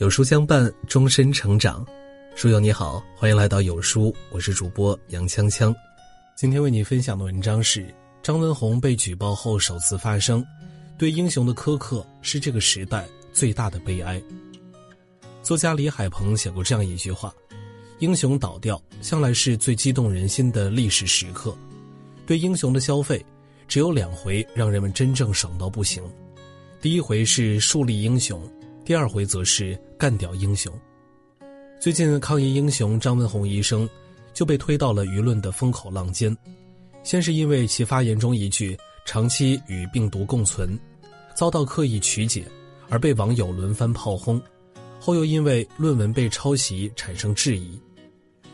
有书相伴，终身成长。书友你好，欢迎来到有书，我是主播杨锵锵。今天为你分享的文章是张文宏被举报后首次发声，对英雄的苛刻是这个时代最大的悲哀。作家李海鹏写过这样一句话：“英雄倒掉，向来是最激动人心的历史时刻。对英雄的消费，只有两回让人们真正爽到不行。第一回是树立英雄。”第二回则是干掉英雄。最近抗疫英雄张文宏医生就被推到了舆论的风口浪尖，先是因为其发言中一句“长期与病毒共存”遭到刻意曲解，而被网友轮番炮轰；后又因为论文被抄袭产生质疑。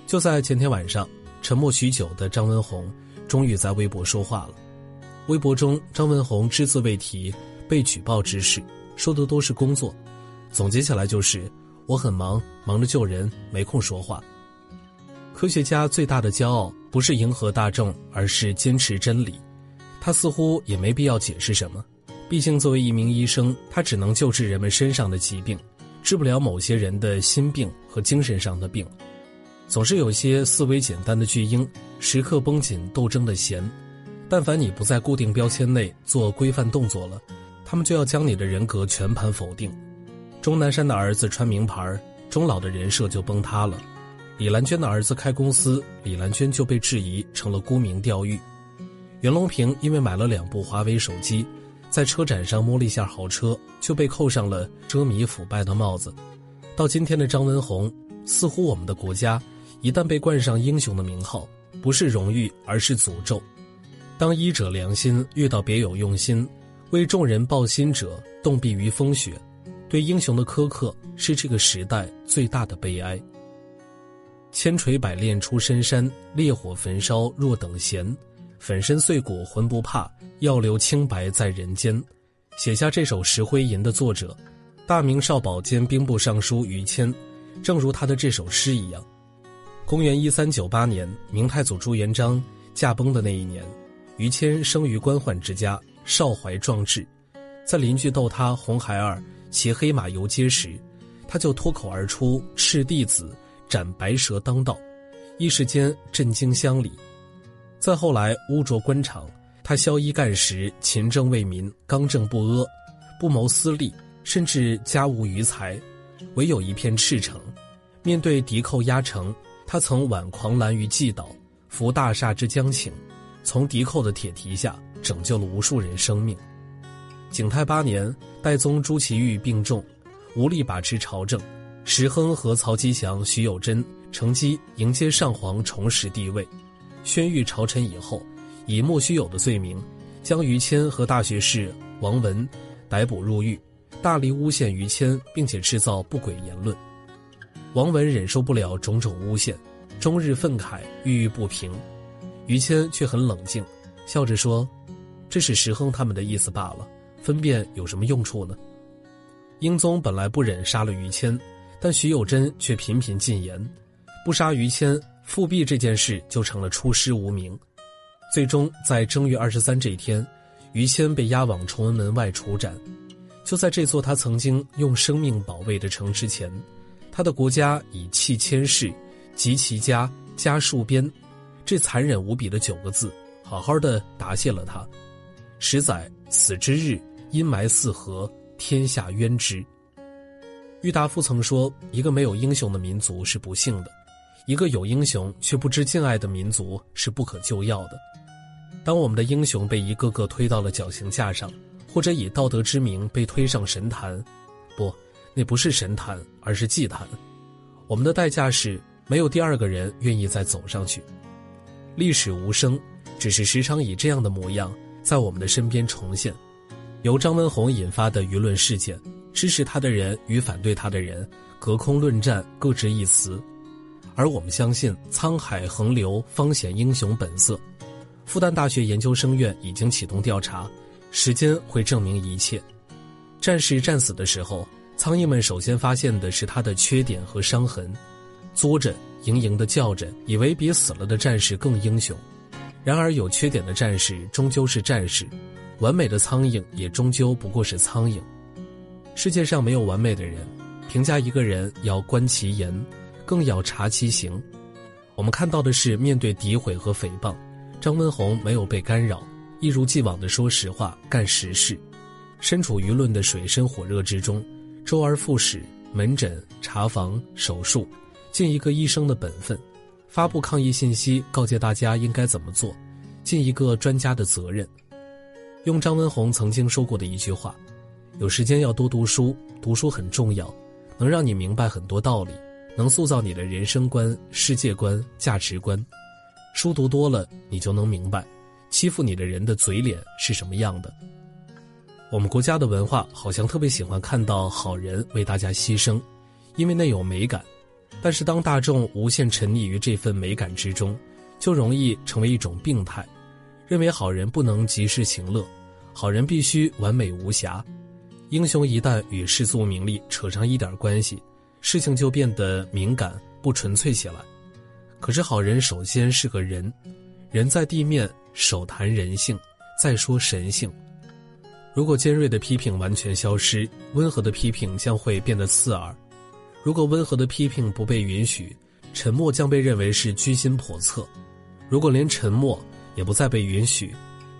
就在前天晚上，沉默许久的张文宏终于在微博说话了。微博中，张文宏只字未提被举报之事，说的都是工作。总结起来就是，我很忙，忙着救人，没空说话。科学家最大的骄傲不是迎合大众，而是坚持真理。他似乎也没必要解释什么，毕竟作为一名医生，他只能救治人们身上的疾病，治不了某些人的心病和精神上的病。总是有些思维简单的巨婴，时刻绷紧斗争的弦。但凡你不在固定标签内做规范动作了，他们就要将你的人格全盘否定。钟南山的儿子穿名牌，钟老的人设就崩塌了；李兰娟的儿子开公司，李兰娟就被质疑成了沽名钓誉；袁隆平因为买了两部华为手机，在车展上摸了一下豪车，就被扣上了奢靡腐败的帽子。到今天的张文宏，似乎我们的国家一旦被冠上英雄的名号，不是荣誉，而是诅咒。当医者良心遇到别有用心、为众人抱心者，冻毙于风雪。对英雄的苛刻是这个时代最大的悲哀。千锤百炼出深山，烈火焚烧若等闲。粉身碎骨浑不怕，要留清白在人间。写下这首《石灰吟》的作者，大明少保兼兵部尚书于谦，正如他的这首诗一样。公元一三九八年，明太祖朱元璋驾崩的那一年，于谦生于官宦之家，少怀壮志，在邻居逗他红孩儿。骑黑马游街时，他就脱口而出“赤弟子斩白蛇当道”，一时间震惊乡里。再后来，污浊官场，他宵衣干食，勤政为民，刚正不阿，不谋私利，甚至家无余财，唯有一片赤诚。面对敌寇压城，他曾挽狂澜于既倒，扶大厦之将倾，从敌寇的铁蹄下拯救了无数人生命。景泰八年，代宗朱祁钰病重，无力把持朝政。石亨和曹吉祥、徐有贞乘机迎接上皇，重拾帝位。宣谕朝臣以后，以莫须有的罪名，将于谦和大学士王文逮捕入狱，大力诬陷于谦，并且制造不轨言论。王文忍受不了种种诬陷，终日愤慨，郁郁不平。于谦却很冷静，笑着说：“这是石亨他们的意思罢了。”分辨有什么用处呢？英宗本来不忍杀了于谦，但徐有贞却频频进言，不杀于谦，复辟这件事就成了出师无名。最终在正月二十三这一天，于谦被押往崇文门外处斩。就在这座他曾经用生命保卫的城之前，他的国家以弃千世，及其家家戍边，这残忍无比的九个字，好好的答谢了他。十载死之日。阴霾四合，天下冤之。郁达夫曾说：“一个没有英雄的民族是不幸的，一个有英雄却不知敬爱的民族是不可救药的。”当我们的英雄被一个个推到了绞刑架上，或者以道德之名被推上神坛，不，那不是神坛，而是祭坛。我们的代价是没有第二个人愿意再走上去。历史无声，只是时常以这样的模样在我们的身边重现。由张文宏引发的舆论事件，支持他的人与反对他的人隔空论战，各执一词。而我们相信，沧海横流方显英雄本色。复旦大学研究生院已经启动调查，时间会证明一切。战士战死的时候，苍蝇们首先发现的是他的缺点和伤痕，作着，盈盈的叫着，以为比死了的战士更英雄。然而，有缺点的战士终究是战士。完美的苍蝇也终究不过是苍蝇。世界上没有完美的人，评价一个人要观其言，更要察其行。我们看到的是，面对诋毁和诽谤，张文宏没有被干扰，一如既往地说实话、干实事。身处舆论的水深火热之中，周而复始，门诊、查房、手术，尽一个医生的本分；发布抗疫信息，告诫大家应该怎么做，尽一个专家的责任。用张文宏曾经说过的一句话：“有时间要多读书，读书很重要，能让你明白很多道理，能塑造你的人生观、世界观、价值观。书读多了，你就能明白，欺负你的人的嘴脸是什么样的。”我们国家的文化好像特别喜欢看到好人为大家牺牲，因为那有美感。但是当大众无限沉溺于这份美感之中，就容易成为一种病态。认为好人不能及时行乐，好人必须完美无瑕。英雄一旦与世俗名利扯上一点关系，事情就变得敏感不纯粹起来。可是好人首先是个人，人在地面，首谈人性，再说神性。如果尖锐的批评完全消失，温和的批评将会变得刺耳；如果温和的批评不被允许，沉默将被认为是居心叵测；如果连沉默，也不再被允许，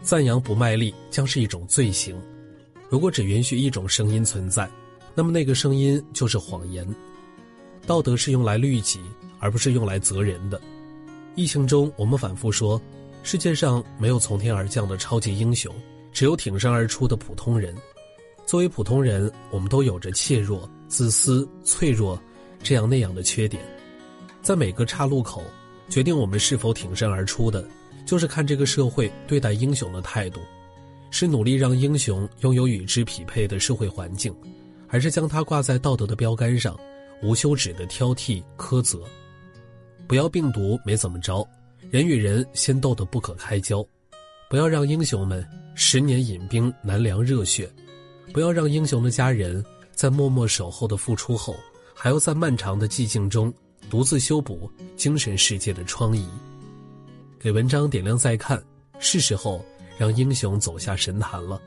赞扬不卖力将是一种罪行。如果只允许一种声音存在，那么那个声音就是谎言。道德是用来律己，而不是用来责人的。疫情中，我们反复说，世界上没有从天而降的超级英雄，只有挺身而出的普通人。作为普通人，我们都有着怯弱、自私、脆弱这样那样的缺点，在每个岔路口，决定我们是否挺身而出的。就是看这个社会对待英雄的态度，是努力让英雄拥有与之匹配的社会环境，还是将他挂在道德的标杆上，无休止的挑剔苛责？不要病毒没怎么着，人与人先斗得不可开交；不要让英雄们十年饮冰难凉热血；不要让英雄的家人在默默守候的付出后，还要在漫长的寂静中独自修补精神世界的疮痍。给文章点亮再看，是时候让英雄走下神坛了。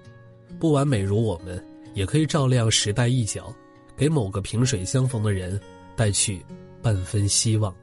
不完美如我们，也可以照亮时代一角，给某个萍水相逢的人带去半分希望。